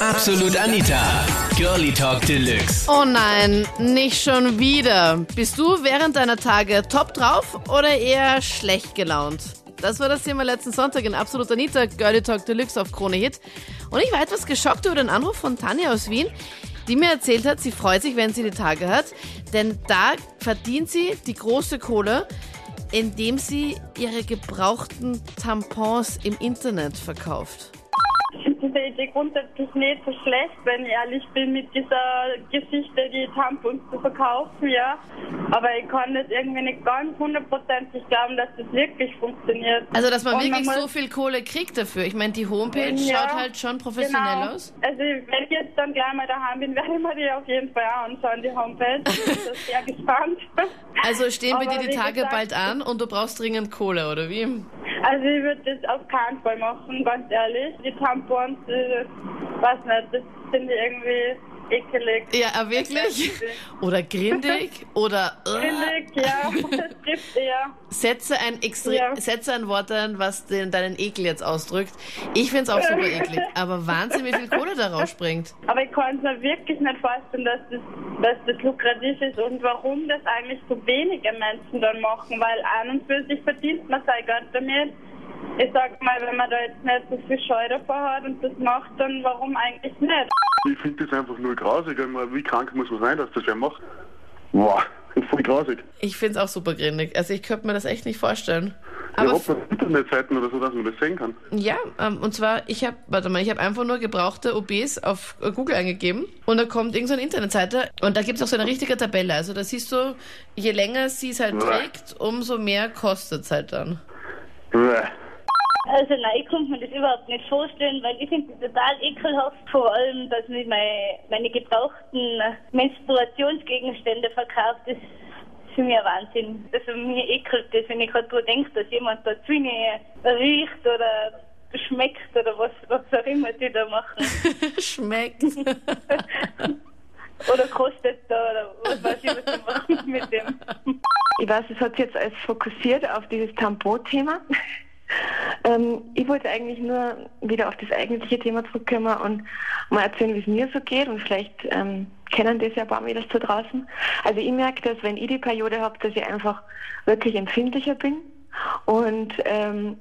Absolut Anita. Girlie Talk Deluxe. Oh nein, nicht schon wieder. Bist du während deiner Tage top drauf oder eher schlecht gelaunt? Das war das Thema letzten Sonntag in Absolut Anita, Girlie Talk Deluxe auf Krone Hit. Und ich war etwas geschockt über den Anruf von Tanja aus Wien, die mir erzählt hat, sie freut sich, wenn sie die Tage hat, denn da verdient sie die große Kohle, indem sie ihre gebrauchten Tampons im Internet verkauft. Finde diese Idee grundsätzlich nicht so schlecht, wenn ich ehrlich bin, mit dieser Geschichte die Tampons zu verkaufen, ja. Aber ich kann das irgendwie nicht ganz hundertprozentig glauben, dass das wirklich funktioniert. Also, dass man Und wirklich muss- so viel Kohle kriegt dafür. Ich meine, die Homepage Ja, schaut halt schon professionell genau. aus. Also wenn ich jetzt dann gleich mal daheim bin, werde ich mir die auf jeden Fall anschauen, die Homepage. Ich bin sehr gespannt. Also stehen bei Aber dir die Tage gesagt, bald an und du brauchst dringend Kohle, oder wie? Also ich würde das auf keinen Fall machen, ganz ehrlich. Die Tampons, äh, weiß nicht, das finde ich irgendwie ekelig. Ja, äh, wirklich? Oder grindig? Oder äh, Ekelig, ja, das trifft eher. setze ein extre Ja. setze ein Wort ein, was den, deinen Ekel jetzt ausdrückt. Ich find's auch super eklig. Aber Wahnsinn, wie viel Kohle da rausspringt. Aber ich kann es mir wirklich nicht vorstellen, dass das, dass das lukrativ ist und warum das eigentlich so wenige Menschen dann machen, weil an und für sich verdient man sein Geld damit. Ich sag mal, wenn man da jetzt nicht so viel Scheu davor hat und das macht, dann warum eigentlich nicht? Ich finde das einfach nur grausig. Wie krank muss man sein, dass das wer macht? Boah, voll grausig. Ich find's auch super grindig. Also ich könnte mir das echt nicht vorstellen. Ja, Aber hat man Internetseiten oder so, dass man das sehen kann. Ja, ähm, und zwar, ich habe, warte mal, ich habe einfach nur gebrauchte OBs auf Google eingegeben und da kommt irgendeine Internetseite und da gibt's auch so eine richtige Tabelle. Also da siehst du, je länger sie es halt Bäh. trägt, umso mehr kostet's halt dann. Bäh. Also nein, ich konnte mir das überhaupt nicht vorstellen, weil ich finde das total ekelhaft, vor allem, dass man meine, meine gebrauchten Menstruationsgegenstände verkauft. Das ist für mich ein Wahnsinn. Also mir ekelt das, wenn ich gerade drüber denke, dass jemand da Zwinge riecht oder schmeckt oder was, was auch immer die da machen. Schmeckt. Oder kostet da oder was weiß ich, was die machen mit dem. Ich weiß, es hat sich jetzt alles fokussiert auf dieses Tampon-Thema. Ähm, ich wollte eigentlich nur wieder auf das eigentliche Thema zurückkommen und mal erzählen, wie es mir so geht und vielleicht ähm, kennen das ja ein paar Mädels da draußen. Also ich merke, dass wenn ich die Periode habe, dass ich einfach wirklich empfindlicher bin und ähm,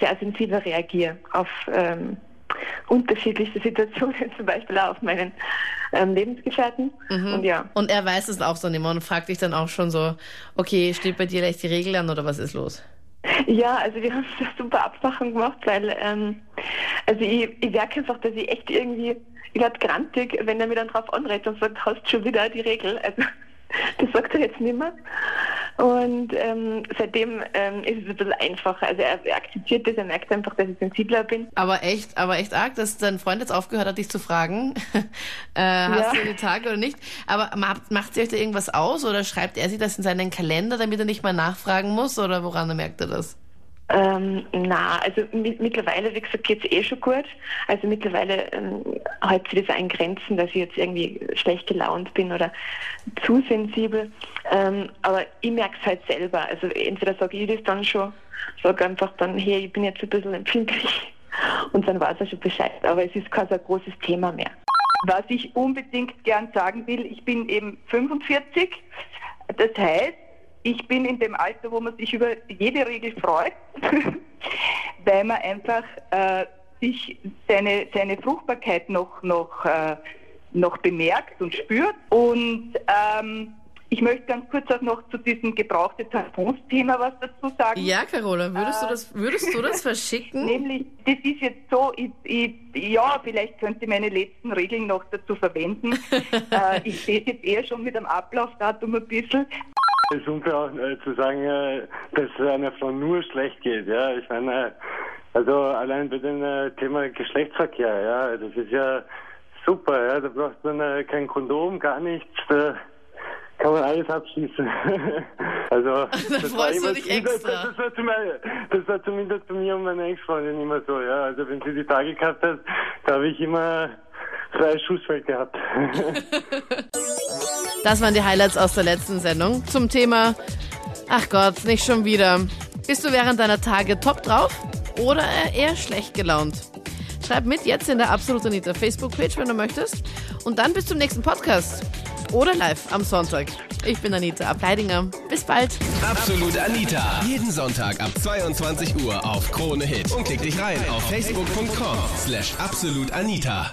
sehr sensibel reagiere auf ähm, unterschiedlichste Situationen, zum Beispiel auch auf meinen ähm, Lebensgefährten. Und ja, Und er weiß es auch dann immer und fragt dich dann auch schon so, okay, steht bei dir gleich die Regel an oder was ist los? Ja, also wir haben eine super Abmachung gemacht, weil ähm, also ich, ich merke einfach, dass ich echt irgendwie, ich werde grantig, wenn er mir dann drauf anredet und sagt, hast schon wieder die Regel. Also das sagt er jetzt nicht mehr. Und ähm, seitdem ähm, ist es ein bisschen einfacher. Also er, er akzeptiert das, er merkt einfach, dass ich sensibler bin. Aber echt, aber echt arg, dass dein Freund jetzt aufgehört hat, dich zu fragen, äh, hast Ja. du die Tage oder nicht. Aber macht, macht sie euch da irgendwas aus oder schreibt er sich das in seinen Kalender, damit er nicht mal nachfragen muss oder woran merkt er das? Ähm, na, also mi mittlerweile, wie gesagt, geht's eh schon gut. Also mittlerweile ähm, hält sich das ein Grenzen, dass ich jetzt irgendwie schlecht gelaunt bin oder zu sensibel. Ähm, aber ich merke es halt selber. Also entweder sage ich das dann schon, sage einfach dann, hey, ich bin jetzt ein bisschen empfindlich und dann weiß er schon Bescheid. Aber es ist kein so großes Thema mehr. Was ich unbedingt gern sagen will, ich bin eben 45. Das heißt, ich bin in dem Alter, wo man sich über jede Regel freut, weil man einfach äh, sich seine, seine Fruchtbarkeit noch, noch, äh, noch bemerkt und spürt. Und ähm, ich möchte ganz kurz auch noch zu diesem gebrauchte Tampons-Thema was dazu sagen. Ja, Carola, würdest du das, würdest du das verschicken? Nämlich, das ist jetzt so, ich, ich, ja, vielleicht könnte ich meine letzten Regeln noch dazu verwenden. äh, ich sehe es jetzt eher schon mit dem Ablaufdatum ein bisschen. Es ist unfair auch äh, zu sagen, äh, dass es einer Frau nur schlecht geht. Ja, ich meine, äh, also allein bei dem äh, Thema Geschlechtsverkehr, ja, das ist ja super. Ja, da braucht man äh, kein Kondom, gar nichts. Da kann man alles abschließen. also das freust du immer- das, extra. Das, das, war zum, das war zumindest bei mir und meiner Ex-Freundin immer so. Ja, also wenn sie die Tage gehabt hat, da habe ich immer freies Schussfeld gehabt. Das waren die Highlights aus der letzten Sendung zum Thema, ach Gott, nicht schon wieder. Bist du während deiner Tage top drauf oder eher schlecht gelaunt? Schreib mit jetzt in der Absolut Anita Facebook-Page, wenn du möchtest. Und dann bis zum nächsten Podcast. Oder live am Sonntag. Ich bin Anita Ableidinger. Bis bald. Absolut Anita. Jeden Sonntag ab 22 Uhr auf Krone Hit. Und klick dich rein auf facebook.com slash absolutanita.